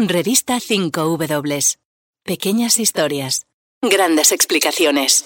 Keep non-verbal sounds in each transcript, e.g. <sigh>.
Revista 5W. Pequeñas historias. Grandes explicaciones.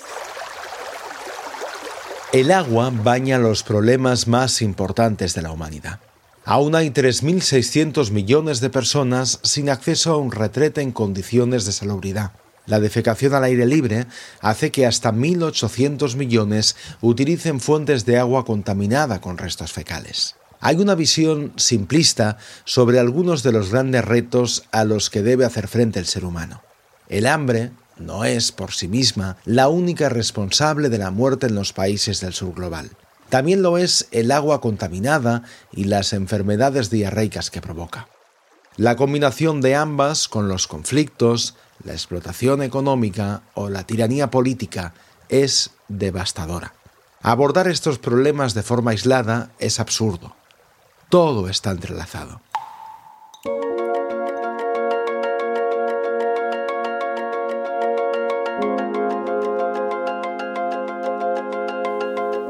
El agua baña los problemas más importantes de la humanidad. Aún hay 3.600 millones de personas sin acceso a un retrete en condiciones de salubridad. La defecación al aire libre hace que hasta 1.800 millones utilicen fuentes de agua contaminada con restos fecales. Hay una visión simplista sobre algunos de los grandes retos a los que debe hacer frente el ser humano. El hambre no es por sí misma la única responsable de la muerte en los países del sur global. También lo es el agua contaminada y las enfermedades diarreicas que provoca. La combinación de ambas con los conflictos, la explotación económica o la tiranía política es devastadora. Abordar estos problemas de forma aislada es absurdo. Todo está entrelazado.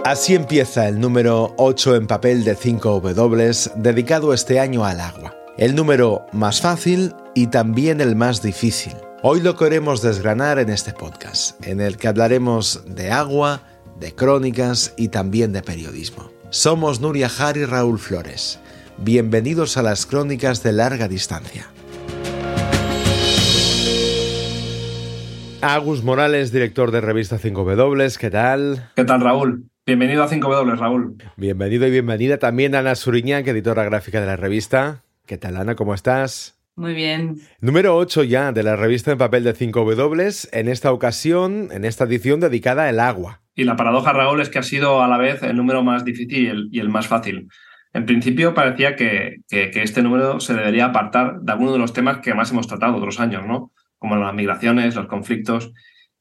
Así empieza el número 8 en papel de 5W dedicado este año al agua. El número más fácil y también el más difícil. Hoy lo queremos desgranar en este podcast, en el que hablaremos de agua, de crónicas y también de periodismo. Somos Nuria Jar y Raúl Flores. Bienvenidos a las crónicas de larga distancia. Agus Morales, director de revista 5W, ¿qué tal? ¿Qué tal, Raúl? Bienvenido a 5W, Raúl. Bienvenido y bienvenida también Ana Suriñán, editora gráfica de la revista. ¿Qué tal, Ana? ¿Cómo estás? Muy bien. Número 8 ya de la revista en papel de 5W, en esta ocasión, en esta edición dedicada al agua. Y la paradoja, Raúl, es que ha sido a la vez el número más difícil y el, más fácil. En principio parecía que, este número se debería apartar de alguno de los temas que más hemos tratado otros años, ¿no? Como las migraciones, los conflictos.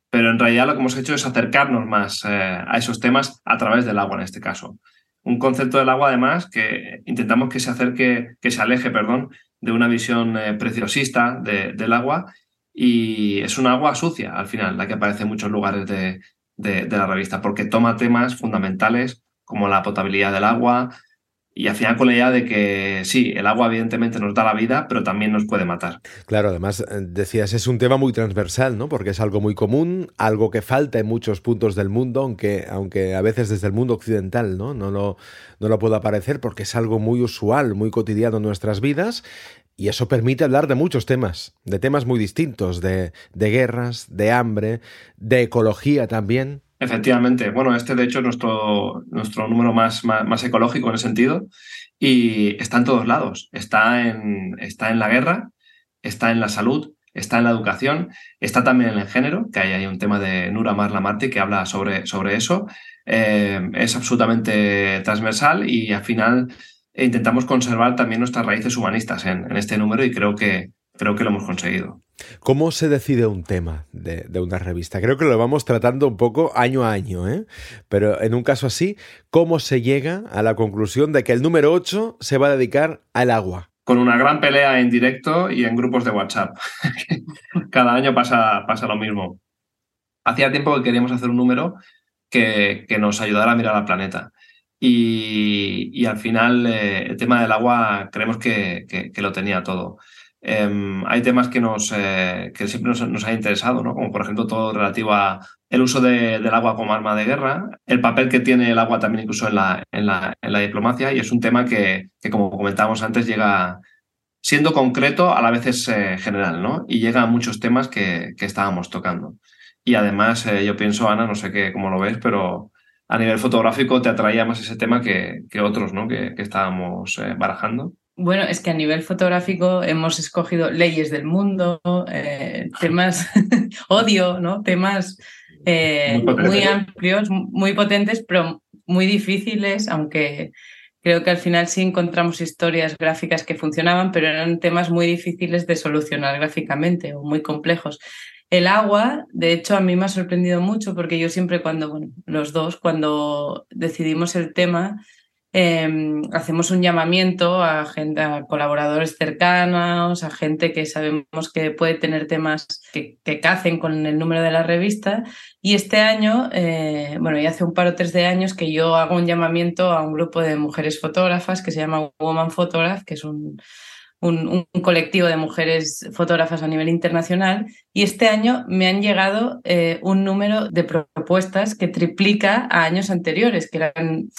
Pero en realidad lo que hemos hecho es acercarnos más eh, a esos temas a través del agua en este caso. Un concepto del agua, además, que intentamos que se acerque, que se aleje, perdón, de una visión eh, preciosista del agua. Y es un agua sucia, al final, la que aparece en muchos lugares de, de, la revista, porque toma temas fundamentales como la potabilidad del agua y al final con la idea de que sí, el agua evidentemente nos da la vida, pero también nos puede matar. Claro, además eh, decías, es un tema muy transversal, ¿no? Porque es algo muy común, algo que falta en muchos puntos del mundo, aunque, aunque a veces desde el mundo occidental, ¿no? No lo, no lo puede aparecer porque es algo muy usual, muy cotidiano en nuestras vidas y eso permite hablar de muchos temas, de temas muy distintos, de, guerras, de hambre, de ecología también. Efectivamente. Bueno, este de hecho es nuestro, nuestro número más, más, ecológico en ese sentido y está en todos lados. Está en, está en la guerra, está en la salud, está en la educación, está también en el género, que hay, hay un tema de Nura Marla Marti que habla sobre, sobre eso. Eh, es absolutamente transversal y al final e intentamos conservar también nuestras raíces humanistas en, este número y creo que, creo que lo hemos conseguido. ¿Cómo se decide un tema de, una revista? Creo que lo vamos tratando un poco año a año, ¿eh? pero en un caso así, ¿cómo se llega a la conclusión de que el número 8 se va a dedicar al agua? Con una gran pelea en directo y en grupos de WhatsApp. <laughs> Cada año pasa, pasa lo mismo. Hacía tiempo que queríamos hacer un número que, que nos ayudara a mirar al planeta. Y, al final eh, el tema del agua creemos que, lo tenía todo. Em, hay temas que, nos, eh, que siempre nos, nos han interesado, ¿no? como por ejemplo todo relativo a el uso del agua como arma de guerra, el papel que tiene el agua también incluso en la, en la, en la diplomacia y es un tema que, que, como comentábamos antes, llega siendo concreto a la vez es eh, general ¿no? y llega a muchos temas que, que estábamos tocando. Y además yo pienso, Ana, no sé qué, cómo lo ves, pero a nivel fotográfico te atraía más ese tema que, otros ¿no? que, estábamos eh, barajando? Bueno, es que a nivel fotográfico hemos escogido leyes del mundo, eh, temas <laughs> odio, ¿no? Temas eh, muy, amplios, muy potentes, pero muy difíciles, aunque creo que al final sí encontramos historias gráficas que funcionaban, pero eran temas muy difíciles de solucionar gráficamente o muy complejos. El agua, de hecho, a mí me ha sorprendido mucho porque yo siempre cuando, bueno, los dos, cuando decidimos el tema, em, hacemos un llamamiento a, gente, colaboradores cercanos, a gente que sabemos que puede tener temas que, que cacen con el número de la revista. Y este año, eh, bueno, y hace un par o tres de años que yo hago un llamamiento a un grupo de mujeres fotógrafas que se llama Woman Photograph, que es un un, colectivo de mujeres fotógrafas a nivel internacional y este año me han llegado eh, un número de propuestas que triplica a años anteriores, que eran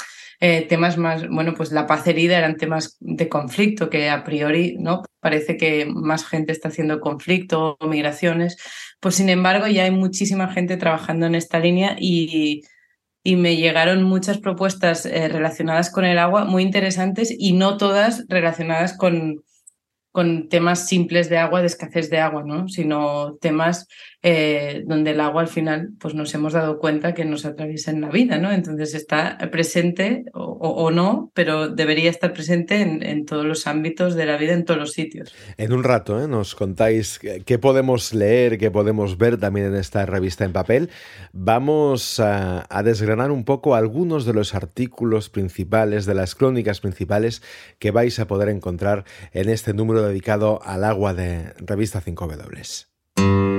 eh, temas más, bueno, pues la paz herida eran temas de conflicto, que a priori no parece que más gente está haciendo conflicto migraciones, pues sin embargo ya hay muchísima gente trabajando en esta línea y y me llegaron muchas propuestas eh, relacionadas con el agua muy interesantes y no todas relacionadas con, con temas simples de agua, de escasez de agua, ¿no? sino temas eh, donde el agua al final pues nos hemos dado cuenta que nos atraviesa en la vida, ¿no? Entonces está presente o, no, pero debería estar presente en, todos los ámbitos de la vida, en todos los sitios. En un rato ¿eh? nos contáis qué podemos leer, qué podemos ver también en esta revista en papel. Vamos a, a desgranar un poco algunos de los artículos principales, de las crónicas principales que vais a poder encontrar en este número dedicado al agua de revista 5W.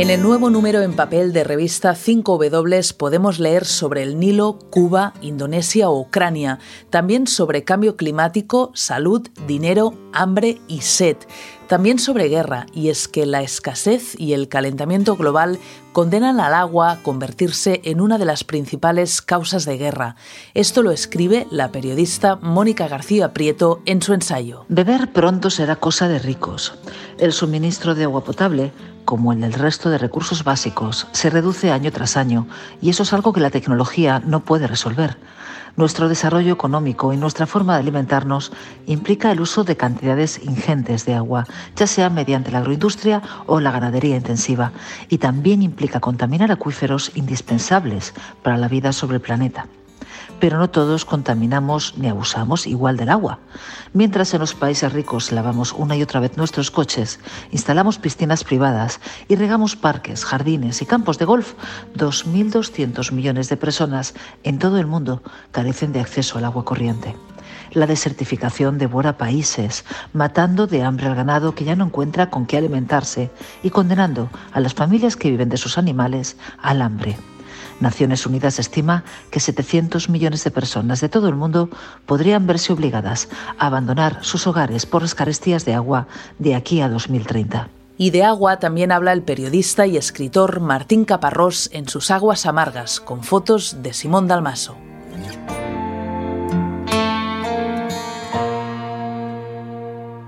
En el nuevo número en papel de revista 5W podemos leer sobre el Nilo, Cuba, Indonesia o Ucrania, también sobre cambio climático, salud, dinero, hambre y sed también sobre guerra, y es que la escasez y el calentamiento global condenan al agua a convertirse en una de las principales causas de guerra. Esto lo escribe la periodista Mónica García Prieto en su ensayo. Beber pronto será cosa de ricos. El suministro de agua potable como el del resto de recursos básicos, se reduce año tras año y eso es algo que la tecnología no puede resolver. Nuestro desarrollo económico y nuestra forma de alimentarnos implica el uso de cantidades ingentes de agua, ya sea mediante la agroindustria o la ganadería intensiva, y también implica contaminar acuíferos indispensables para la vida sobre el planeta pero no todos contaminamos ni abusamos igual del agua. Mientras en los países ricos lavamos una y otra vez nuestros coches, instalamos piscinas privadas y regamos parques, jardines y campos de golf, 2.200 millones de personas en todo el mundo carecen de acceso al agua corriente. La desertificación devora países, matando de hambre al ganado que ya no encuentra con qué alimentarse y condenando a las familias que viven de sus animales al hambre. Naciones Unidas estima que 700 millones de personas de todo el mundo podrían verse obligadas a abandonar sus hogares por las carestías de agua de aquí a 2030. Y de agua también habla el periodista y escritor Martín Caparrós en sus Aguas Amargas, con fotos de Simón Dalmaso.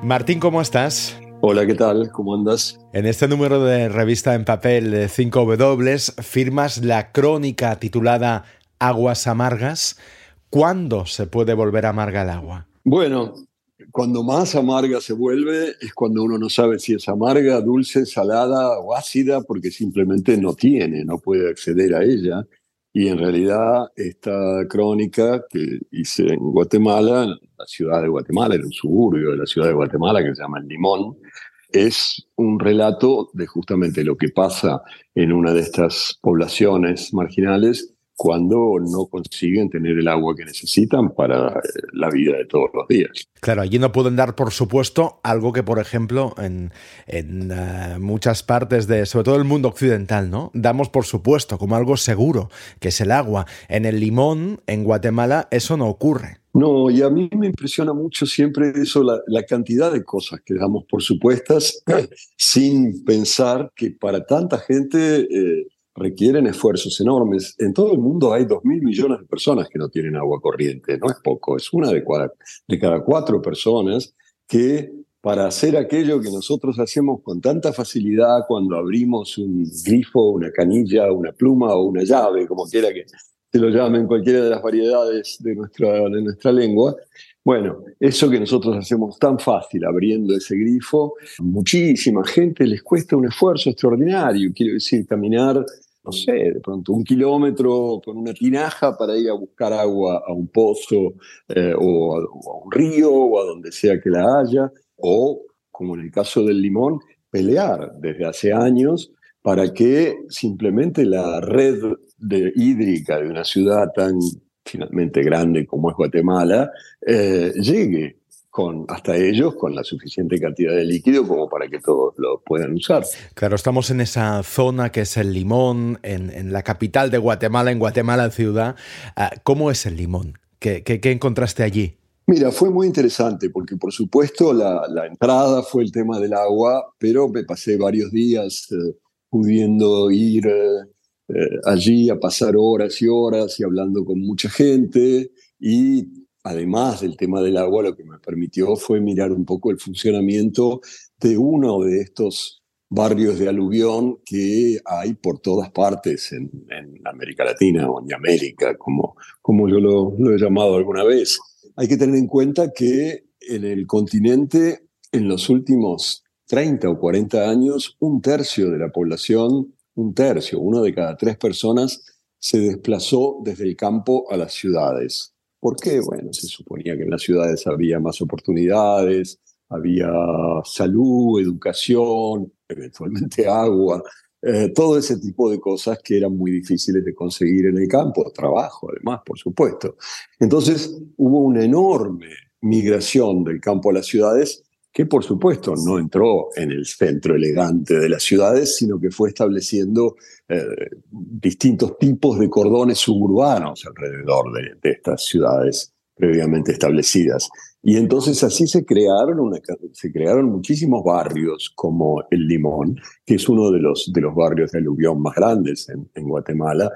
Martín, ¿cómo estás? Hola, ¿qué tal? ¿Cómo andas? En este número de revista en papel de 5W firmas la crónica titulada Aguas amargas. ¿Cuándo se puede volver amarga el agua? Bueno, cuando más amarga se vuelve es cuando uno no sabe si es amarga, dulce, salada o ácida porque simplemente no tiene, no puede acceder a ella. Y en realidad esta crónica que hice en Guatemala, en la ciudad de Guatemala, en un suburbio de la ciudad de Guatemala que se llama El Limón, es un relato de justamente lo que pasa en una de estas poblaciones marginales cuando no consiguen tener el agua que necesitan para eh, la vida de todos los días. Claro, allí no pueden dar, por supuesto, algo que, por ejemplo, en, en eh, muchas partes de, sobre todo el mundo occidental, ¿no? Damos por supuesto como algo seguro, que es el agua. En el limón, en Guatemala, eso no ocurre. No, y a mí me impresiona mucho siempre eso, la, cantidad de cosas que damos por supuestas <clears throat> sin pensar que para tanta gente eh, requieren esfuerzos enormes. En todo el mundo hay dos mil millones de personas que no tienen agua corriente, no es poco, es una de, de cada cuatro personas que para hacer aquello que nosotros hacemos con tanta facilidad cuando abrimos un grifo, una canilla, una pluma o una llave, como quiera que se lo llamen cualquiera de las variedades de nuestra, de nuestra lengua, bueno, eso que nosotros hacemos tan fácil abriendo ese grifo, muchísima gente les cuesta un esfuerzo extraordinario. Quiero decir, caminar, no sé, de pronto un kilómetro con una tinaja para ir a buscar agua a un pozo eh, o, a, un río o a donde sea que la haya, o, como en el caso del limón, pelear desde hace años para que simplemente la red de hídrica de una ciudad tan finalmente grande como es Guatemala, eh, llegue con, hasta ellos con la suficiente cantidad de líquido como para que todos lo puedan usar. Claro, estamos en esa zona que es el limón, en, la capital de Guatemala, en Guatemala ciudad. Ah, ¿Cómo es el limón? ¿Qué, qué, encontraste allí? Mira, fue muy interesante porque por supuesto la, entrada fue el tema del agua, pero me pasé varios días eh, pudiendo ir eh, eh, allí a pasar horas y horas y hablando con mucha gente y además del tema del agua, lo que me permitió fue mirar un poco el funcionamiento de uno de estos barrios de aluvión que hay por todas partes en, América Latina o en América, como, como yo lo, lo he llamado alguna vez. Hay que tener en cuenta que en el continente, en los últimos 30 o 40 años, un tercio de la población, un tercio, uno de cada tres personas, se desplazó desde el campo a las ciudades. ¿Por qué? Bueno, se suponía que en las ciudades había más oportunidades, había salud, educación, eventualmente <laughs> agua, eh, todo ese tipo de cosas que eran muy difíciles de conseguir en el campo, trabajo además, por supuesto. Entonces hubo una enorme migración del campo a las ciudades que por supuesto no entró en el centro elegante de las ciudades, sino que fue estableciendo eh, distintos tipos de cordones suburbanos alrededor de, estas ciudades previamente establecidas. Y entonces así se crearon, se crearon muchísimos barrios como El Limón, que es uno de los, de los barrios de aluvión más grandes en, Guatemala.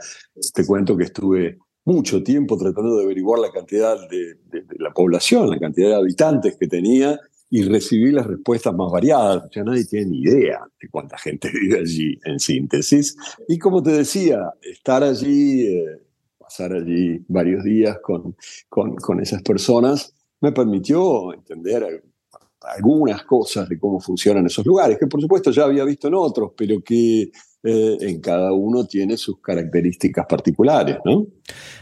Te cuento que estuve mucho tiempo tratando de averiguar la cantidad de, la población, la cantidad de habitantes que tenía, y recibí las respuestas más variadas. Ya nadie tiene ni idea de cuánta gente <laughs> vive allí, en síntesis. Y como te decía, estar allí, eh, pasar allí varios días con, con, con, esas personas, me permitió entender algunas cosas de cómo funcionan esos lugares, que por supuesto ya había visto en otros, pero que eh, en cada uno tiene sus características particulares, ¿no?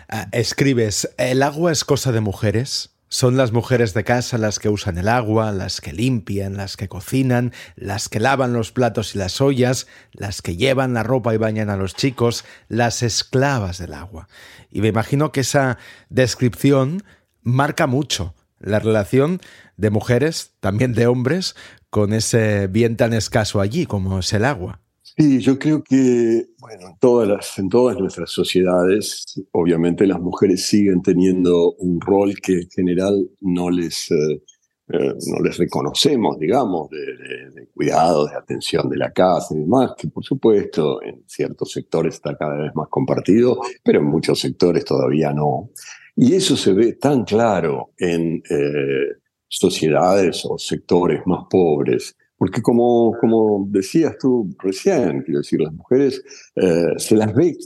Ah, escribes, ¿el agua es cosa de mujeres? Son las mujeres de casa las que usan el agua, las que limpian, las que cocinan, las que lavan los platos y las ollas, las que llevan la ropa y bañan a los chicos, las esclavas del agua. Y me imagino que esa descripción marca mucho la relación de mujeres, también de hombres, con ese bien tan escaso allí como es el agua. Sí, yo creo que, bueno, en todas, las, en todas nuestras sociedades, obviamente las mujeres siguen teniendo un rol que en general no les, eh, eh, no les reconocemos, digamos, de, cuidado, de atención de la casa y demás, que por supuesto en ciertos sectores está cada vez más compartido, pero en muchos sectores todavía no. Y eso se ve tan claro en eh, sociedades o sectores más pobres porque como, como decías tú recién, quiero decir, las mujeres eh, se las ve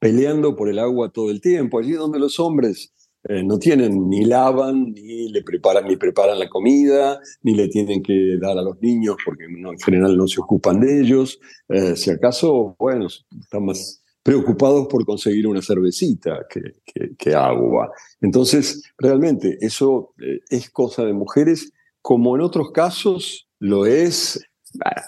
peleando por el agua todo el tiempo, allí donde los hombres eh, no tienen, ni lavan, ni le preparan, ni preparan la comida, ni le tienen que dar a los niños, porque en general no se ocupan de ellos. Eh, si acaso, bueno, están más preocupados por conseguir una cervecita que, que, agua. Entonces, realmente, eso es cosa de mujeres, como en otros casos, lo es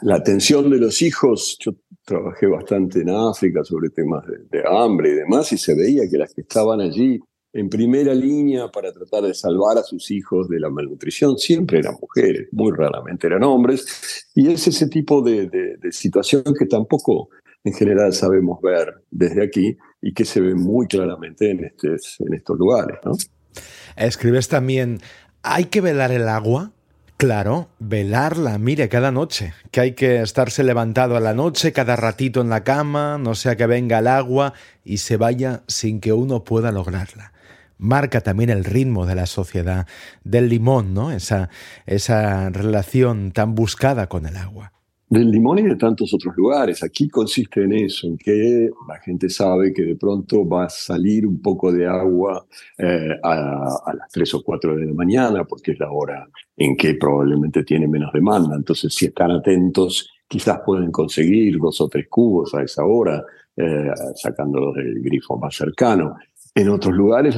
la atención de los hijos. Yo trabajé bastante en África sobre temas de, hambre y demás, y se veía que las que estaban allí en primera línea para tratar de salvar a sus hijos de la malnutrición siempre eran mujeres, muy raramente eran hombres, y es ese tipo de, situación que tampoco en general sabemos ver desde aquí y que se ve muy claramente en, en estos lugares. ¿no? Escribes también, ¿hay que velar el agua? Claro, velarla, mire, cada noche, que hay que estarse levantado a la noche, cada ratito en la cama, no sea que venga el agua y se vaya sin que uno pueda lograrla. Marca también el ritmo de la sociedad, del limón, ¿no? Esa, esa relación tan buscada con el agua del limón y de tantos otros lugares. Aquí consiste en eso, en que la gente sabe que de pronto va a salir un poco de agua eh, a, las 3 o 4 de la mañana, porque es la hora en que probablemente tiene menos demanda. Entonces, si están atentos, quizás pueden conseguir dos o tres cubos a esa hora, eh, sacándolos del grifo más cercano. En otros lugares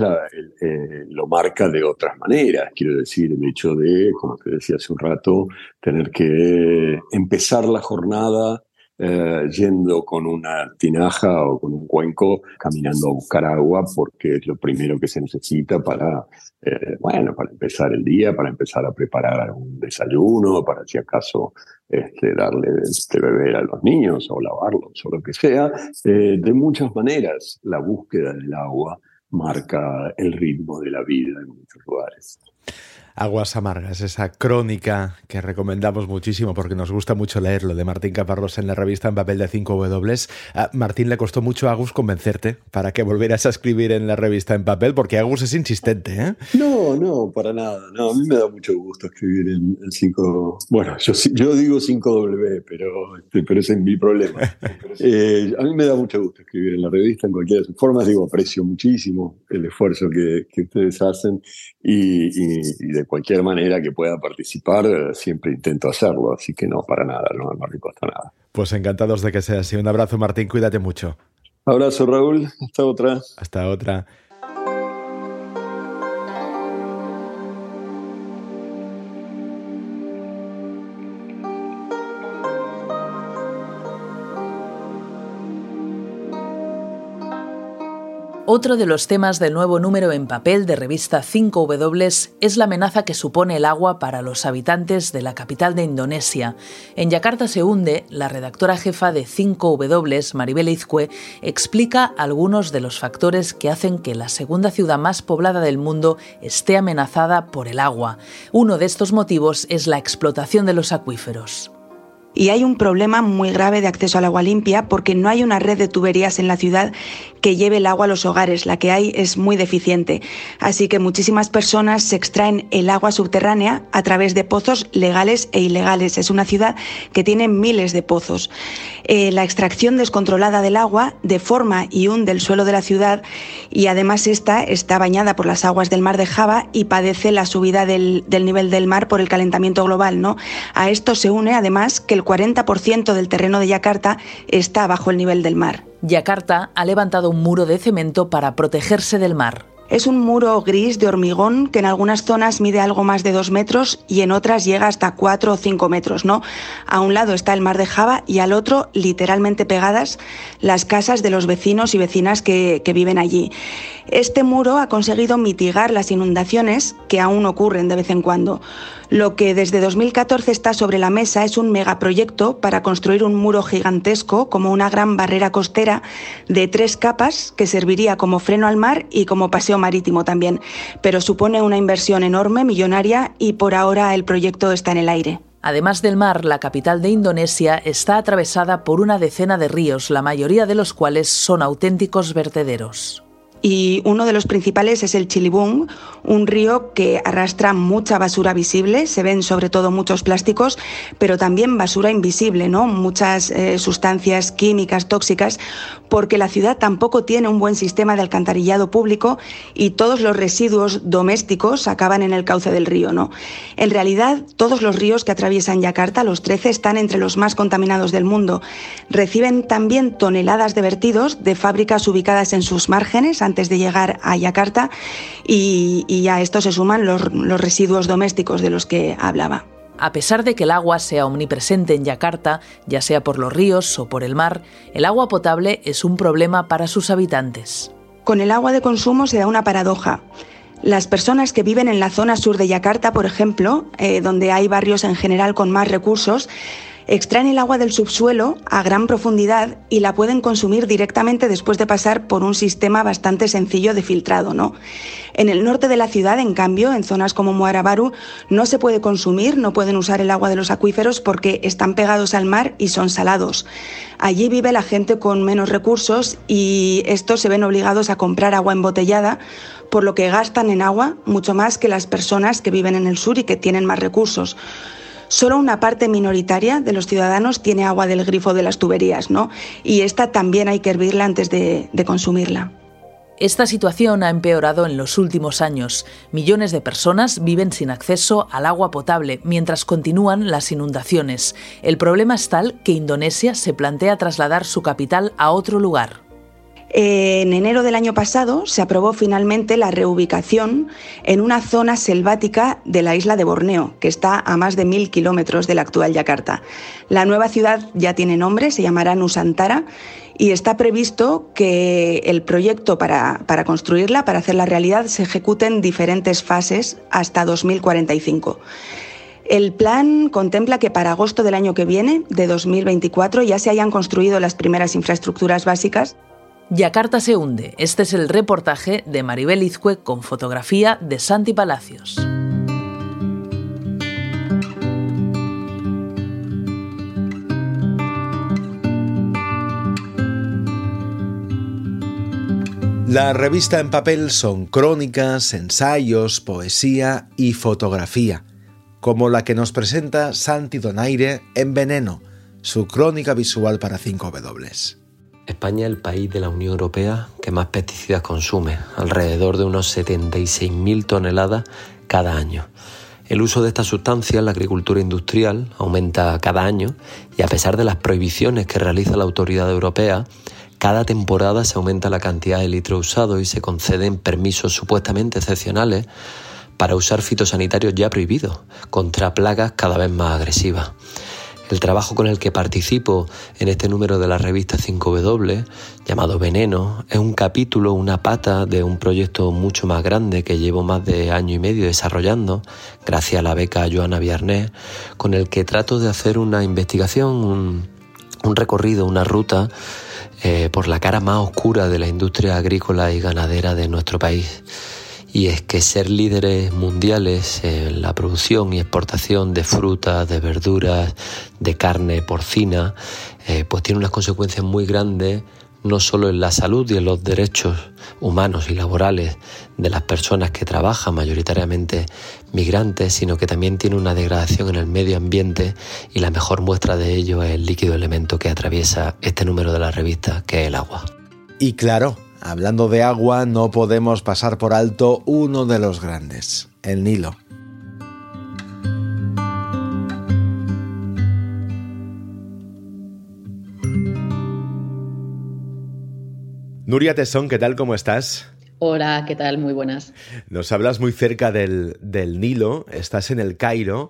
eh, lo marca de otras maneras, quiero decir, el hecho de, como te decía hace un rato, tener que empezar la jornada eh, yendo con una tinaja o con un cuenco caminando a buscar agua porque es lo primero que se necesita para, eh, bueno, para empezar el día, para empezar a preparar un desayuno, para si acaso este, darle de beber a los niños o lavarlos o lo que sea. De muchas maneras, la búsqueda del agua marca el ritmo de la vida en muchos lugares. Aguas Amargas, esa crónica que recomendamos muchísimo porque nos gusta mucho leerlo de Martín Caparrós en la revista en papel de 5W. A Martín le costó mucho a Agus convencerte para que volvieras a escribir en la revista en papel porque Agus es insistente, ¿eh? No, no, para nada. No, a mí me da mucho gusto escribir en, 5. Bueno, yo, yo digo 5W, pero, este, pero ese es mi problema. <laughs> Eh, a mí me da mucho gusto escribir en la revista en cualquiera de sus formas. Digo, aprecio muchísimo el esfuerzo que, que ustedes hacen y, y, y de cualquier manera que pueda participar, eh, siempre intento hacerlo, así que no, para nada, no me cuesta nada. Pues encantados de que sea así. Un abrazo, Martín, cuídate mucho. Abrazo, Raúl. Hasta otra. Hasta otra. Otro de los temas del nuevo número en papel de revista 5W es la amenaza que supone el agua para los habitantes de la capital de Indonesia. En Yakarta se hunde, la redactora jefa de 5W, Maribel Izcue, explica algunos de los factores que hacen que la segunda ciudad más poblada del mundo esté amenazada por el agua. Uno de estos motivos es la explotación de los acuíferos. Y hay un problema muy grave de acceso al agua limpia porque no hay una red de tuberías en la ciudad que lleve el agua a los hogares. La que hay es muy deficiente. Así que muchísimas personas se extraen el agua subterránea a través de pozos legales e ilegales. Es una ciudad que tiene miles de pozos. Eh, la extracción descontrolada del agua deforma y hunde el suelo de la ciudad y además esta está bañada por las aguas del mar de Java y padece la subida del, del nivel del mar por el calentamiento global. ¿no? A esto se une además que el 40% del terreno de Yakarta está bajo el nivel del mar. Yakarta ha levantado un muro de cemento para protegerse del mar. Es un muro gris de hormigón que en algunas zonas mide algo más de dos metros y en otras llega hasta cuatro o cinco metros, ¿no? A un lado está el mar de Java y al otro, literalmente pegadas, las casas de los vecinos y vecinas que, que viven allí. Este muro ha conseguido mitigar las inundaciones que aún ocurren de vez en cuando. Lo que desde 2014 está sobre la mesa es un megaproyecto para construir un muro gigantesco como una gran barrera costera de tres capas que serviría como freno al mar y como paseo marítimo también. Pero supone una inversión enorme, millonaria, y por ahora el proyecto está en el aire. Además del mar, la capital de Indonesia está atravesada por una decena de ríos, la mayoría de los cuales son auténticos vertederos y uno de los principales es el Chilibung, un río que arrastra mucha basura visible, se ven sobre todo muchos plásticos, pero también basura invisible, ¿no? muchas eh, sustancias químicas tóxicas, porque la ciudad tampoco tiene un buen sistema de alcantarillado público y todos los residuos domésticos acaban en el cauce del río. ¿no? En realidad, todos los ríos que atraviesan Yakarta, los 13, están entre los más contaminados del mundo. Reciben también toneladas de vertidos de fábricas ubicadas en sus márgenes, antes de llegar a Yakarta y, a esto se suman los, los residuos domésticos de los que hablaba. A pesar de que el agua sea omnipresente en Yakarta, ya sea por los ríos o por el mar, el agua potable es un problema para sus habitantes. Con el agua de consumo se da una paradoja. Las personas que viven en la zona sur de Yakarta, por ejemplo, eh, donde hay barrios en general con más recursos, extraen el agua del subsuelo a gran profundidad y la pueden consumir directamente después de pasar por un sistema bastante sencillo de filtrado. ¿no? En el norte de la ciudad, en cambio, en zonas como Muarabaru, no se puede consumir, no pueden usar el agua de los acuíferos porque están pegados al mar y son salados. Allí vive la gente con menos recursos y estos se ven obligados a comprar agua embotellada, por lo que gastan en agua mucho más que las personas que viven en el sur y que tienen más recursos solo una parte minoritaria de los ciudadanos tiene agua del grifo de las tuberías, ¿no? Y esta también hay que hervirla antes de, de consumirla. Esta situación ha empeorado en los últimos años. Millones de personas viven sin acceso al agua potable mientras continúan las inundaciones. El problema es tal que Indonesia se plantea trasladar su capital a otro lugar. En enero del año pasado se aprobó finalmente la reubicación en una zona selvática de la isla de Borneo, que está a más de mil kilómetros de la actual Yakarta. La nueva ciudad ya tiene nombre, se llamará Nusantara y está previsto que el proyecto para, para, construirla, para hacerla realidad, se ejecute en diferentes fases hasta 2045. El plan contempla que para agosto del año que viene, de 2024, ya se hayan construido las primeras infraestructuras básicas Yakarta se hunde. Este es el reportaje de Maribel Izcue con fotografía de Santi Palacios. La revista en papel son crónicas, ensayos, poesía y fotografía, como la que nos presenta Santi Donaire en Veneno, su crónica visual para 5W. España es el país de la Unión Europea que más pesticidas consume, alrededor de unos 76.000 toneladas cada año. El uso de estas sustancias en la agricultura industrial aumenta cada año y a pesar de las prohibiciones que realiza la autoridad europea, cada temporada se aumenta la cantidad de litros usados y se conceden permisos supuestamente excepcionales para usar fitosanitarios ya prohibidos contra plagas cada vez más agresivas. El trabajo con el que participo en este número de la revista 5W, llamado Veneno, es un capítulo, una pata de un proyecto mucho más grande que llevo más de año y medio desarrollando, gracias a la beca Joana Viernes, con el que trato de hacer una investigación, un, recorrido, una ruta eh, por la cara más oscura de la industria agrícola y ganadera de nuestro país y es que ser líderes mundiales en la producción y exportación de frutas, de verduras, de carne porcina, eh, pues tiene unas consecuencias muy grandes no solo en la salud y en los derechos humanos y laborales de las personas que trabajan, mayoritariamente migrantes, sino que también tiene una degradación en el medio ambiente y la mejor muestra de ello es el líquido elemento que atraviesa este número de la revista, que es el agua. Y claro, Hablando de agua, no podemos pasar por alto uno de los grandes, el Nilo. Nuria Tesón, ¿qué tal? ¿Cómo estás? Hola, ¿qué tal? Muy buenas. Nos hablas muy cerca del, del Nilo, estás en el Cairo.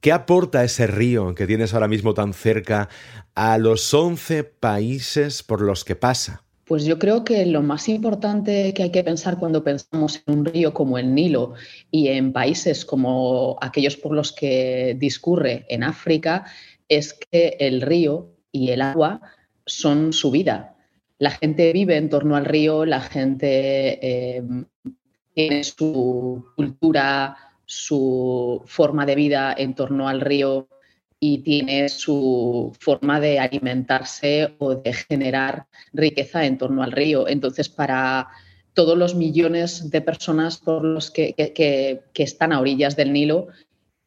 ¿Qué aporta ese río que tienes ahora mismo tan cerca a los 11 países por los que pasa? Pues yo creo que lo más importante que hay que pensar cuando pensamos en un río como el Nilo y en países como aquellos por los que discurre en África es que el río y el agua son su vida. La gente vive en torno al río, la gente eh, tiene su cultura, su forma de vida en torno al río y tiene su forma de alimentarse o de generar riqueza en torno al río. Entonces, para todos los millones de personas por los que, están a orillas del Nilo,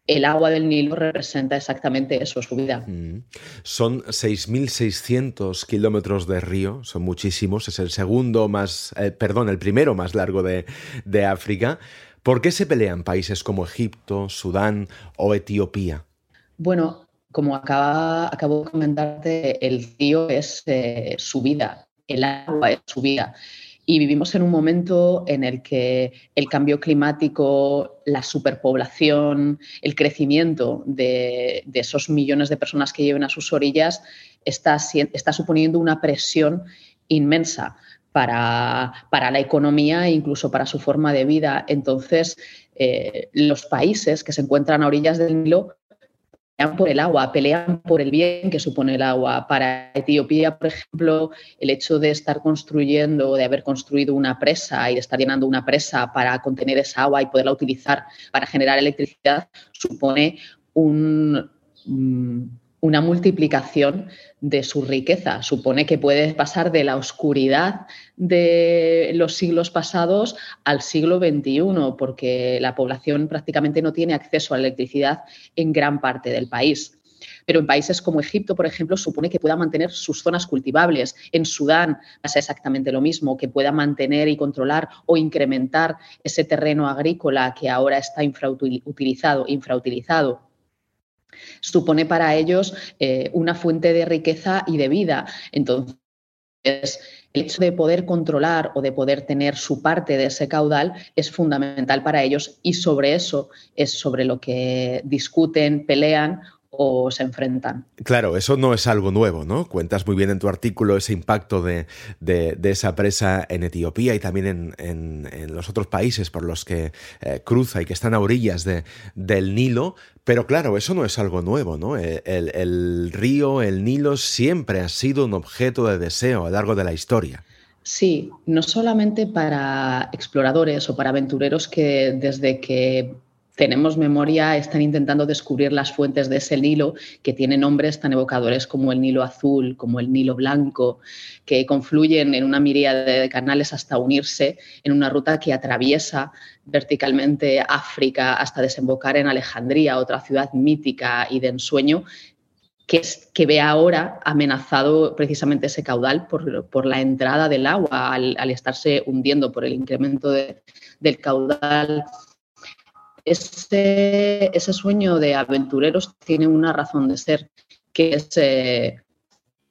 el agua del Nilo representa exactamente eso, su vida. Mm. Son 6.600 kilómetros de río, son muchísimos, es el segundo más, eh, perdón, el primero más largo de, de África. ¿Por qué se pelean países como Egipto, Sudán o Etiopía? Bueno, como acabo de comentarte, el río es eh, su vida, el agua es su vida. Y vivimos en un momento en el que el cambio climático, la superpoblación, el crecimiento de, esos millones de personas que lleven a sus orillas está, está suponiendo una presión inmensa para, la economía e incluso para su forma de vida. Entonces, eh, los países que se encuentran a orillas del Nilo por el agua, pelean por el bien que supone el agua. Para Etiopía, por ejemplo, el hecho de estar construyendo, de haber construido una presa y de estar llenando una presa para contener esa agua y poderla utilizar para generar electricidad, supone un, mm, una multiplicación de su riqueza. Supone que puede pasar de la oscuridad de los siglos pasados al siglo XXI, porque la población prácticamente no tiene acceso a la electricidad en gran parte del país. Pero en países como Egipto, por ejemplo, supone que pueda mantener sus zonas cultivables. En Sudán pasa exactamente lo mismo, que pueda mantener y controlar o incrementar ese terreno agrícola que ahora está infrautilizado, infrautilizado supone para ellos eh, una fuente de riqueza y de vida. Entonces, Entonces, el hecho de poder controlar o de poder tener su parte de ese caudal es fundamental para ellos y sobre eso es sobre lo que discuten, pelean o se enfrentan. Claro, eso no es algo nuevo, ¿no? Cuentas muy bien en tu artículo ese impacto de, esa presa en Etiopía y también en, los otros países por los que eh, cruza y que están a orillas del Nilo, pero claro, eso no es algo nuevo, ¿no? El, el río, el Nilo, siempre ha sido un objeto de deseo a lo largo de la historia. Sí, no solamente para exploradores o para aventureros que desde que tenemos memoria, están intentando descubrir las fuentes de ese Nilo que tiene nombres tan evocadores como el Nilo azul, como el Nilo blanco, que confluyen en una miríada de canales hasta unirse en una ruta que atraviesa verticalmente África hasta desembocar en Alejandría, otra ciudad mítica y de ensueño que, es, que ve ahora amenazado precisamente ese caudal por, la entrada del agua al, estarse hundiendo por el incremento del caudal ese, ese sueño de aventureros tiene una razón de ser, que es eh,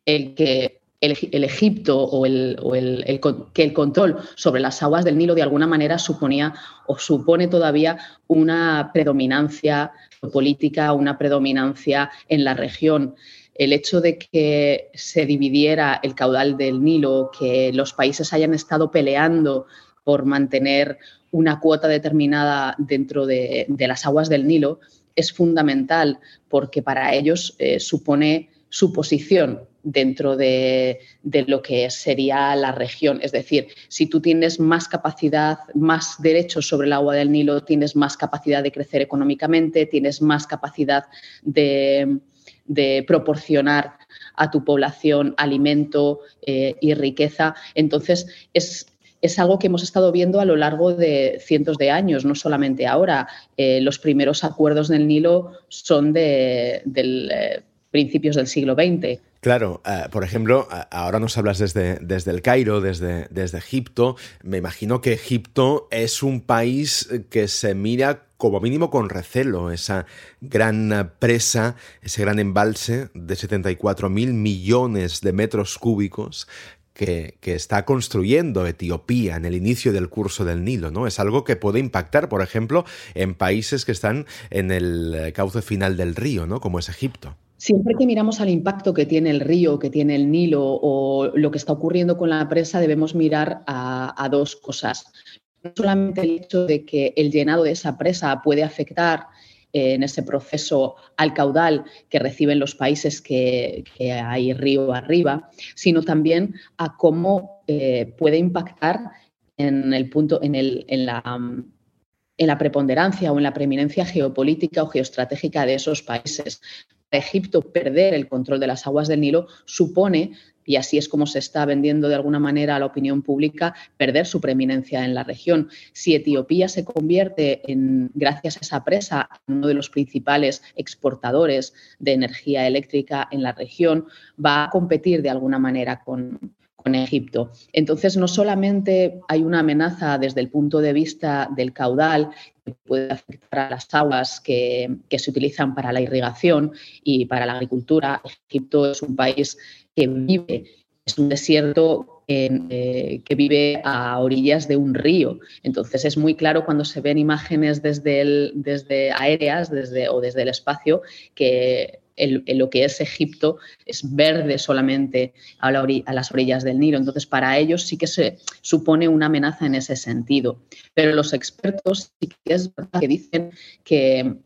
el que el, Egipto o, el, que el control sobre las aguas del Nilo de alguna manera suponía o supone todavía una predominancia política, una predominancia en la región. El hecho de que se dividiera el caudal del Nilo, que los países hayan estado peleando por mantener una cuota determinada dentro de, las aguas del Nilo es fundamental porque para ellos eh, supone su posición dentro de, lo que sería la región. Es decir, si tú tienes más capacidad, más derechos sobre el agua del Nilo, tienes más capacidad de crecer económicamente, tienes más capacidad de, proporcionar a tu población alimento eh, y riqueza. Entonces, es, es algo que hemos estado viendo a lo largo de cientos de años, no solamente ahora. Eh, los primeros acuerdos del Nilo son de, eh, principios del siglo XX. Claro, eh, por ejemplo, ahora nos hablas desde, desde el Cairo, desde, desde Egipto. Me imagino que Egipto es un país que se mira como mínimo con recelo esa gran presa, ese gran embalse de 74 mil millones de metros cúbicos que, está construyendo Etiopía en el inicio del curso del Nilo, ¿no? Es algo que puede impactar, por ejemplo, en países que están en el eh, cauce final del río, ¿no? Como es Egipto. Siempre que miramos al impacto que tiene el río, que tiene el Nilo o lo que está ocurriendo con la presa, debemos mirar a dos cosas. No solamente el hecho de que el llenado de esa presa puede afectar en ese proceso al caudal que reciben los países que, hay río arriba, sino también a cómo eh, puede impactar en el punto, en, el, en la en la preponderancia o en la preeminencia geopolítica o geoestratégica de esos países. Egipto perder el control de las aguas del Nilo supone y así es como se está vendiendo de alguna manera a la opinión pública, perder su preeminencia en la región. Si Etiopía se convierte, en, gracias a esa presa, en uno de los principales exportadores de energía eléctrica en la región, va a competir de alguna manera con, Egipto. Entonces, no solamente hay una amenaza desde el punto de vista del caudal que puede afectar a las aguas que, se utilizan para la irrigación y para la agricultura. Egipto es un país que vive, es un desierto eh, que vive a orillas de un río. Entonces es muy claro cuando se ven imágenes desde, desde aéreas desde, o desde el espacio que lo que es Egipto es verde solamente a, las orillas del Nilo. Entonces, para ellos sí que se supone una amenaza en ese sentido. Pero los expertos sí que es verdad que dicen que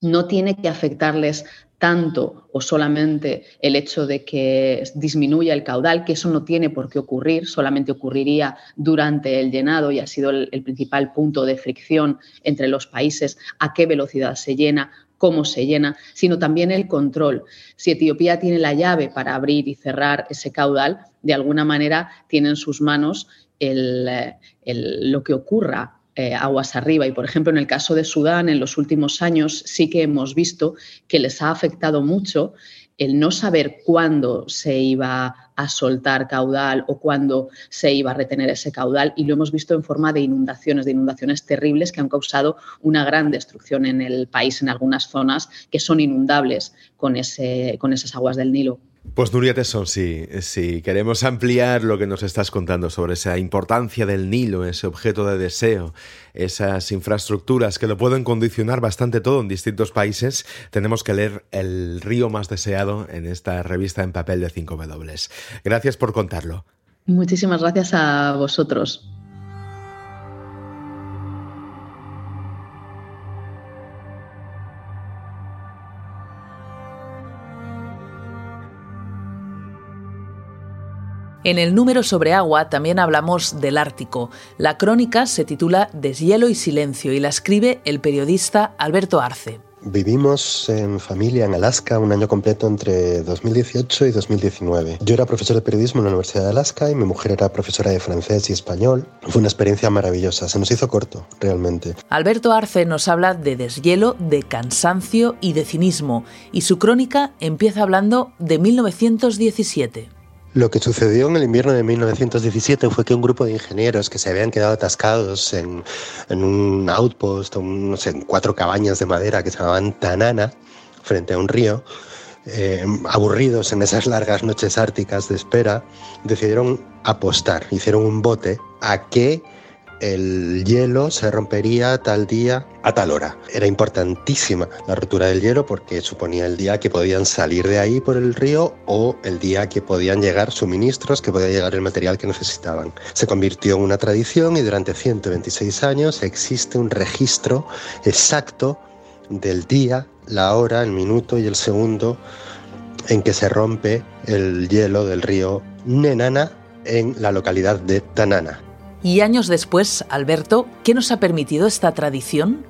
no tiene que afectarles tanto o solamente el hecho de que disminuya el caudal, que eso no tiene por qué ocurrir, solamente ocurriría durante el llenado y ha sido el, principal punto de fricción entre los países, a qué velocidad se llena, cómo se llena, sino también el control. Si Etiopía tiene la llave para abrir y cerrar ese caudal, de alguna manera tiene en sus manos lo que ocurra eh, aguas arriba. Y, por ejemplo, en el caso de Sudán, en los últimos años sí que hemos visto que les ha afectado mucho el no saber cuándo se iba a soltar caudal o cuándo se iba a retener ese caudal y lo hemos visto en forma de inundaciones, de inundaciones terribles que han causado una gran destrucción en el país, en algunas zonas que son inundables con, ese, con esas aguas del Nilo. Pues Nuria Tesson, si, si queremos ampliar lo que nos estás contando sobre esa importancia del Nilo, ese objeto de deseo, esas infraestructuras que lo pueden condicionar bastante todo en distintos países, tenemos que leer El río más deseado en esta revista en papel de 5W. Gracias por contarlo. Muchísimas gracias a vosotros. En el número sobre agua también hablamos del Ártico. La crónica se titula Deshielo y Silencio y la escribe el periodista Alberto Arce. Vivimos en familia en Alaska un año completo entre 2018 y 2019. Yo era profesor de periodismo en la Universidad de Alaska y mi mujer era profesora de francés y español. Fue una experiencia maravillosa, se nos hizo corto, realmente. Alberto Arce nos habla de deshielo, de cansancio y de cinismo, y su crónica empieza hablando de 1917. Lo que sucedió en el invierno de 1917 fue que un grupo de ingenieros que se habían quedado atascados en, un outpost, en cuatro cabañas de madera que se llamaban Tanana, frente a un río, eh, aburridos en esas largas noches árticas de espera, decidieron apostar, hicieron un bote a que el hielo se rompería tal día a tal hora. Era importantísima la rotura del hielo porque suponía el día que podían salir de ahí por el río o el día que podían llegar suministros, que podía llegar el material que necesitaban. Se convirtió en una tradición y durante 126 años existe un registro exacto del día, la hora, el minuto y el segundo en que se rompe el hielo del río Nenana en la localidad de Tanana. Y años después, Alberto, ¿qué nos ha permitido esta tradición?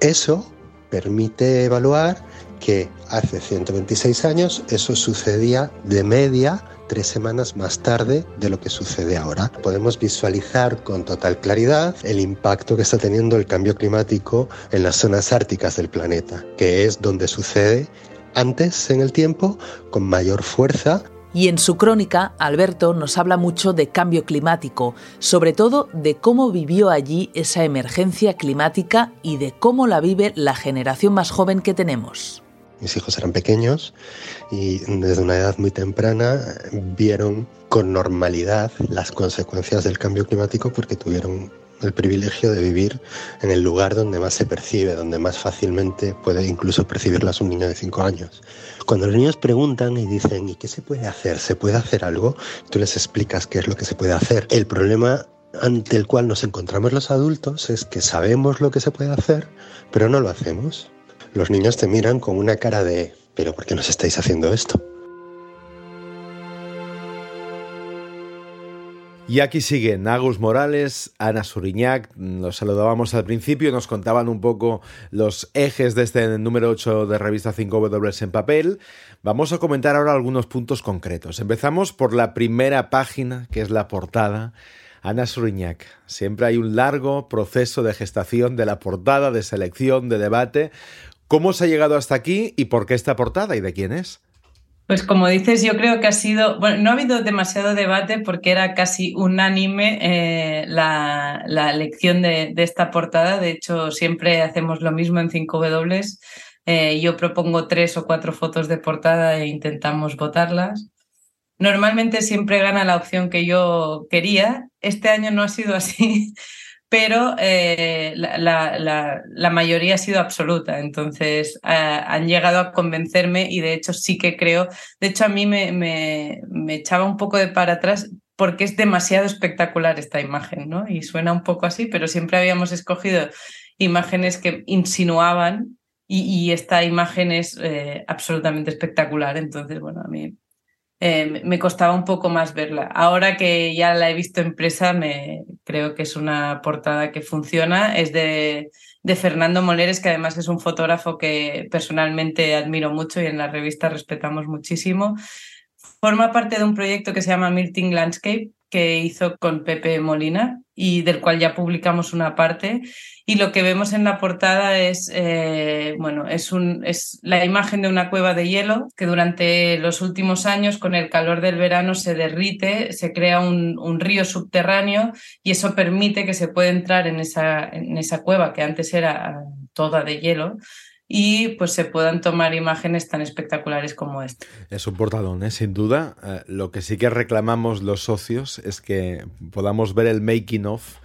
Eso permite evaluar que hace 126 años eso sucedía de media tres semanas más tarde de lo que sucede ahora. Podemos visualizar con total claridad el impacto que está teniendo el cambio climático en las zonas árticas del planeta, que es donde sucede antes en el tiempo, con mayor fuerza y en su crónica, Alberto nos habla mucho de cambio climático, sobre todo de cómo vivió allí esa emergencia climática y de cómo la vive la generación más joven que tenemos. Mis hijos eran pequeños y desde una edad muy temprana vieron con normalidad las consecuencias del cambio climático porque tuvieron el privilegio de vivir en el lugar donde más se percibe, donde más fácilmente puede incluso percibirlas un niño de 5 años. Cuando los niños preguntan y dicen, ¿y qué se puede hacer? ¿Se puede hacer algo? Tú les explicas qué es lo que se puede hacer. El problema ante el cual nos encontramos los adultos es que sabemos lo que se puede hacer, pero no lo hacemos. Los niños te miran con una cara de, ¿pero por qué nos estáis haciendo esto? Y aquí siguen Agus Morales, Ana Suriñac, los saludábamos al principio, nos contaban un poco los ejes de este número 8 de revista 5W en papel. Vamos a comentar ahora algunos puntos concretos. Empezamos por la primera página, que es la portada. Ana Suriñac, siempre hay un largo proceso de gestación de la portada, de selección, de debate. ¿Cómo se ha llegado hasta aquí y por qué esta portada y de quién es? Pues como dices, yo creo que ha sido, bueno, no ha habido demasiado debate porque era casi unánime eh, la, elección de, esta portada. De hecho, siempre hacemos lo mismo en 5W. Eh, yo propongo tres o cuatro fotos de portada e intentamos votarlas. Normalmente siempre gana la opción que yo quería. Este año no ha sido así <laughs> pero eh, la, mayoría ha sido absoluta. Entonces eh, han llegado a convencerme y de hecho sí que creo, de hecho a mí me, me, echaba un poco de para atrás porque es demasiado espectacular esta imagen, ¿no? Y suena un poco así, pero siempre habíamos escogido imágenes que insinuaban y, esta imagen es eh, absolutamente espectacular. Entonces, bueno, a mí eh, me costaba un poco más verla. Ahora que ya la he visto impresa, me, creo que es una portada que funciona. Es de, de Fernando Moleres, que además es un fotógrafo que personalmente admiro mucho y en la revista respetamos muchísimo. Forma parte de un proyecto que se llama Milting Landscape, que hizo con Pepe Molina y del cual ya publicamos una parte. Y lo que vemos en la portada es, eh, bueno, es, un, es la imagen de una cueva de hielo que durante los últimos años, con el calor del verano, se derrite, se crea un, un río subterráneo y eso permite que se pueda entrar en esa, en esa cueva que antes era toda de hielo y pues se puedan tomar imágenes tan espectaculares como esta. Es un portalón, ¿eh? sin duda. Eh, lo que sí que reclamamos los socios es que podamos ver el making of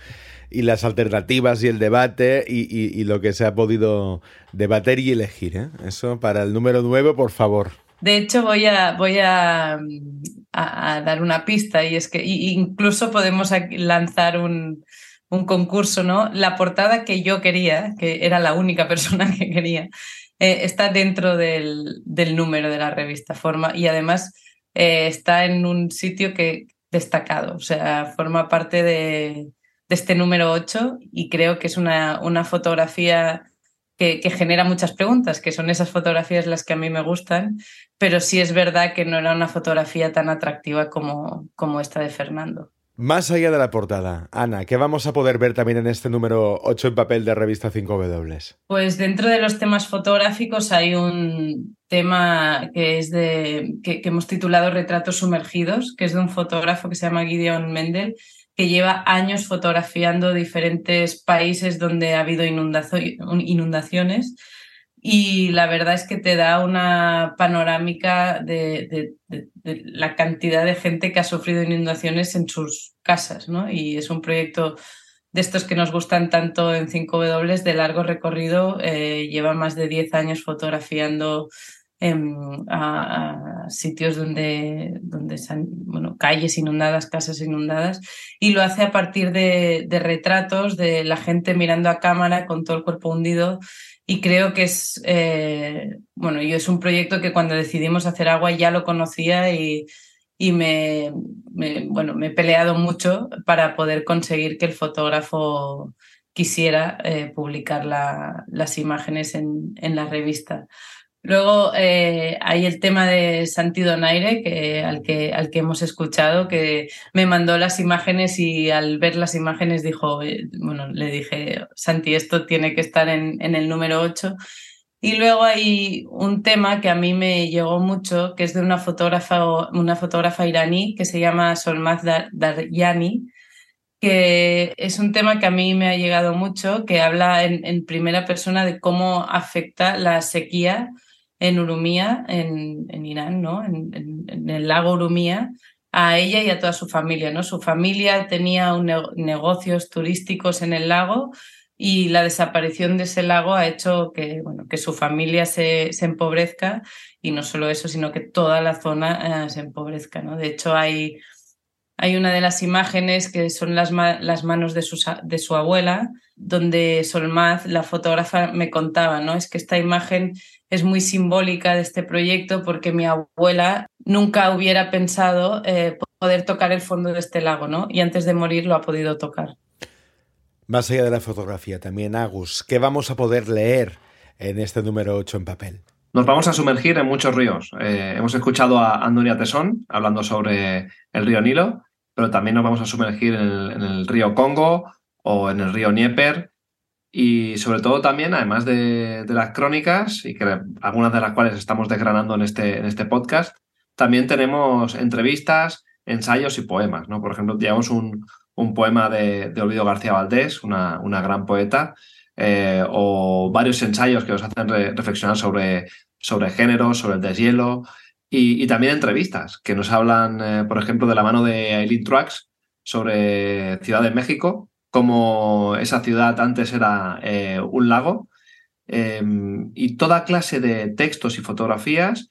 y las alternativas y el debate y, lo que se ha podido debater y elegir. ¿eh? Eso para el número 9, por favor. De hecho, voy a, voy a, a, dar una pista y es que incluso podemos lanzar un, un concurso, ¿no? La portada que yo quería, que era la única <laughs> persona que quería, eh, está dentro del, del, número de la revista Forma y además eh, está en un sitio que destacado, o sea, forma parte de, de este número 8 y creo que es una, una fotografía que, que, genera muchas preguntas, que son esas fotografías las que a mí me gustan, pero sí es verdad que no era una fotografía tan atractiva como, como esta de Fernando. Más allá de la portada, Ana, ¿qué vamos a poder ver también en este número 8 en papel de revista 5W? Pues dentro de los temas fotográficos hay un tema que es de que, hemos titulado Retratos sumergidos, que es de un fotógrafo que se llama Gideon Mendel, que lleva años fotografiando diferentes países donde ha habido inundaciones y la verdad es que te da una panorámica de, la cantidad de gente que ha sufrido inundaciones en sus casas, ¿no? Y es un proyecto de estos que nos gustan tanto en 5W de largo recorrido, eh, lleva más de 10 años fotografiando a, sitios donde, donde están, bueno, calles inundadas, casas inundadas, y lo hace a partir de, de retratos de la gente mirando a cámara con todo el cuerpo hundido y creo que es, eh, bueno, yo es un proyecto que cuando decidimos hacer agua ya lo conocía y, y me, bueno, me he peleado mucho para poder conseguir que el fotógrafo quisiera eh, publicar las imágenes en, en la revista. Luego eh, hay el tema de Santi Donaire, que, al, que, al que hemos escuchado, que me mandó las imágenes y al ver las imágenes dijo, eh, bueno, le dije, Santi, esto tiene que estar en, en el número 8. Y luego hay un tema que a mí me llegó mucho, que es de una fotógrafa, una fotógrafa iraní que se llama Solmaz Daryani, que es un tema que a mí me ha llegado mucho, que habla en, en primera persona de cómo afecta la sequía en Urumía, en, Irán, ¿no? En, el lago Urumía, a ella y a toda su familia. ¿no? Su familia tenía negocios turísticos en el lago y la desaparición de ese lago ha hecho que, bueno, que su familia se, se empobrezca y no solo eso, sino que toda la zona eh, se empobrezca. ¿no? De hecho, hay, hay una de las imágenes que son las, las manos de su, de su abuela, donde Solmaz, la fotógrafa, me contaba, ¿no? Es que esta imagen es muy simbólica de este proyecto porque mi abuela nunca hubiera pensado eh, poder tocar el fondo de este lago, ¿no? Y antes de morir lo ha podido tocar. Más allá de la fotografía, también Agus, ¿qué vamos a poder leer en este número 8 en papel? Nos vamos a sumergir en muchos ríos. Eh, hemos escuchado a Andonia Tesón hablando sobre el río Nilo, pero también nos vamos a sumergir en el, en el río Congo o en el río Nieper y sobre todo también, además de, las crónicas, y que algunas de las cuales estamos desgranando en este, en este podcast, también tenemos entrevistas, ensayos y poemas. ¿no? Por ejemplo, llevamos un, un poema de, Olvido García Valdés, una, una gran poeta, eh, o varios ensayos que nos hacen reflexionar sobre, sobre género, sobre el deshielo, y, también entrevistas que nos hablan, eh, por ejemplo, de la mano de Eileen Truax sobre Ciudad de México, como esa ciudad antes era eh, un lago, em, y toda clase de textos y fotografías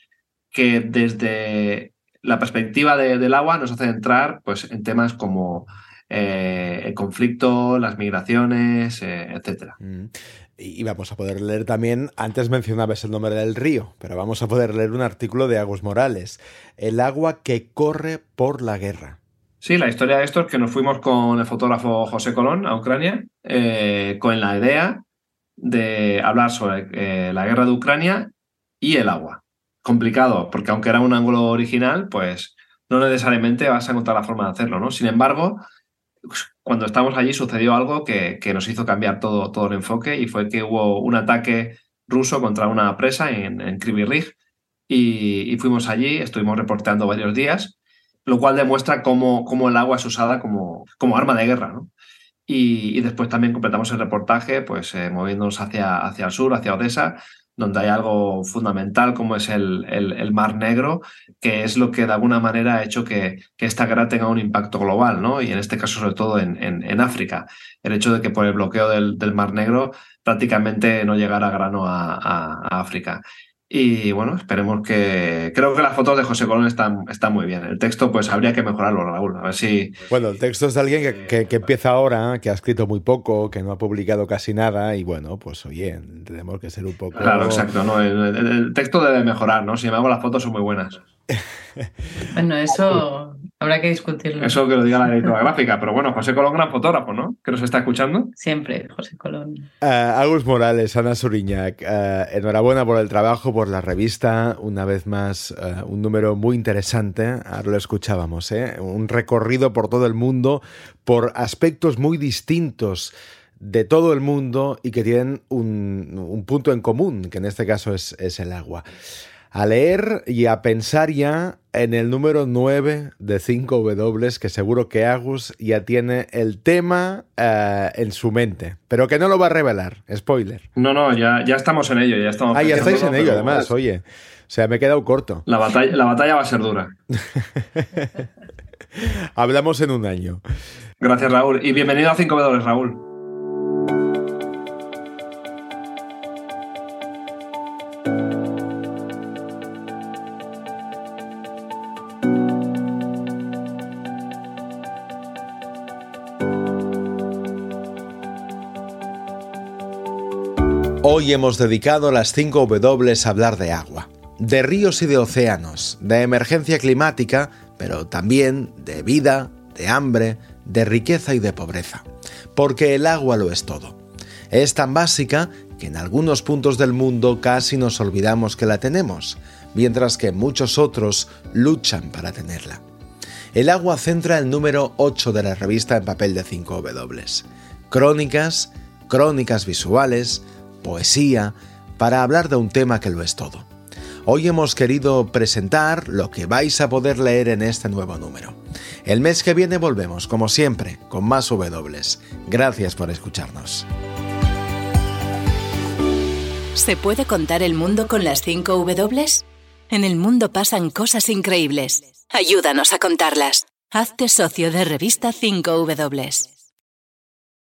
que desde la perspectiva del agua nos hacen entrar pues, en temas como eh, el conflicto, las migraciones, eh, etc. Mm. Y vamos a poder leer también, antes mencionabas el nombre del río, pero vamos a poder leer un artículo de Agus Morales, El agua que corre por la guerra. Sí, la historia de esto es que nos fuimos con el fotógrafo José Colón a Ucrania eh, con la idea de hablar sobre eh, la guerra de Ucrania y el agua. Complicado, porque aunque era un ángulo original, pues no necesariamente vas a encontrar la forma de hacerlo, ¿no? Sin embargo, pues, cuando estamos allí sucedió algo que, que nos hizo cambiar todo, todo el enfoque y fue que hubo un ataque ruso contra una presa en, en y, y fuimos allí, estuvimos reporteando varios días lo cual demuestra cómo, cómo el agua es usada como, como arma de guerra. ¿no? Y, después también completamos el reportaje, pues eh, moviéndonos hacia, hacia el sur, hacia Odessa, donde hay algo fundamental como es el, el, Mar Negro, que es lo que de alguna manera ha hecho que, que, esta guerra tenga un impacto global, ¿no? Y en este caso, sobre todo en, en, África. El hecho de que por el bloqueo del, del Mar Negro prácticamente no llegara grano a, a África. Y bueno, esperemos que. Creo que las fotos de José Colón están, están muy bien. El texto, pues habría que mejorarlo, Raúl. A ver si. Bueno, el texto es de alguien que, que, empieza ahora, que ha escrito muy poco, que no ha publicado casi nada. Y bueno, pues oye, tenemos que ser un poco. Claro, exacto. ¿no? El, texto debe mejorar, ¿no? Sin embargo, las fotos son muy buenas. <laughs> bueno, eso Habrá que discutirlo. Eso que lo diga la editora gráfica, pero bueno, José Colón, gran fotógrafo, ¿no? Que nos está escuchando. Siempre, José Colón. Uh, Agus Morales, Ana Suriñac, uh, enhorabuena por el trabajo, por la revista. Una vez más, uh, un número muy interesante. Ahora lo escuchábamos, ¿eh? Un recorrido por todo el mundo, por aspectos muy distintos de todo el mundo y que tienen un, un punto en común, que en este caso es, es el agua a leer y a pensar ya en el número 9 de 5W, que seguro que Agus ya tiene el tema eh, en su mente, pero que no lo va a revelar. Spoiler. No, no, ya, ya estamos en ello. Ya estamos ah, ya estáis en ello, además, oye. O sea, me he quedado corto. La batalla, la batalla va a ser dura. <laughs> Hablamos en un año. Gracias, Raúl. Y bienvenido a 5W, Raúl. Hoy hemos dedicado las 5 W a hablar de agua, de ríos y de océanos, de emergencia climática, pero también de vida, de hambre, de riqueza y de pobreza. Porque el agua lo es todo. Es tan básica que en algunos puntos del mundo casi nos olvidamos que la tenemos, mientras que muchos otros luchan para tenerla. El agua centra el número 8 de la revista en papel de 5 W. Crónicas, crónicas visuales, poesía, para hablar de un tema que lo es todo. Hoy hemos querido presentar lo que vais a poder leer en este nuevo número. El mes que viene volvemos, como siempre, con más W. Gracias por escucharnos. ¿Se puede contar el mundo con las 5 W? En el mundo pasan cosas increíbles. Ayúdanos a contarlas. Hazte socio de revista 5 W.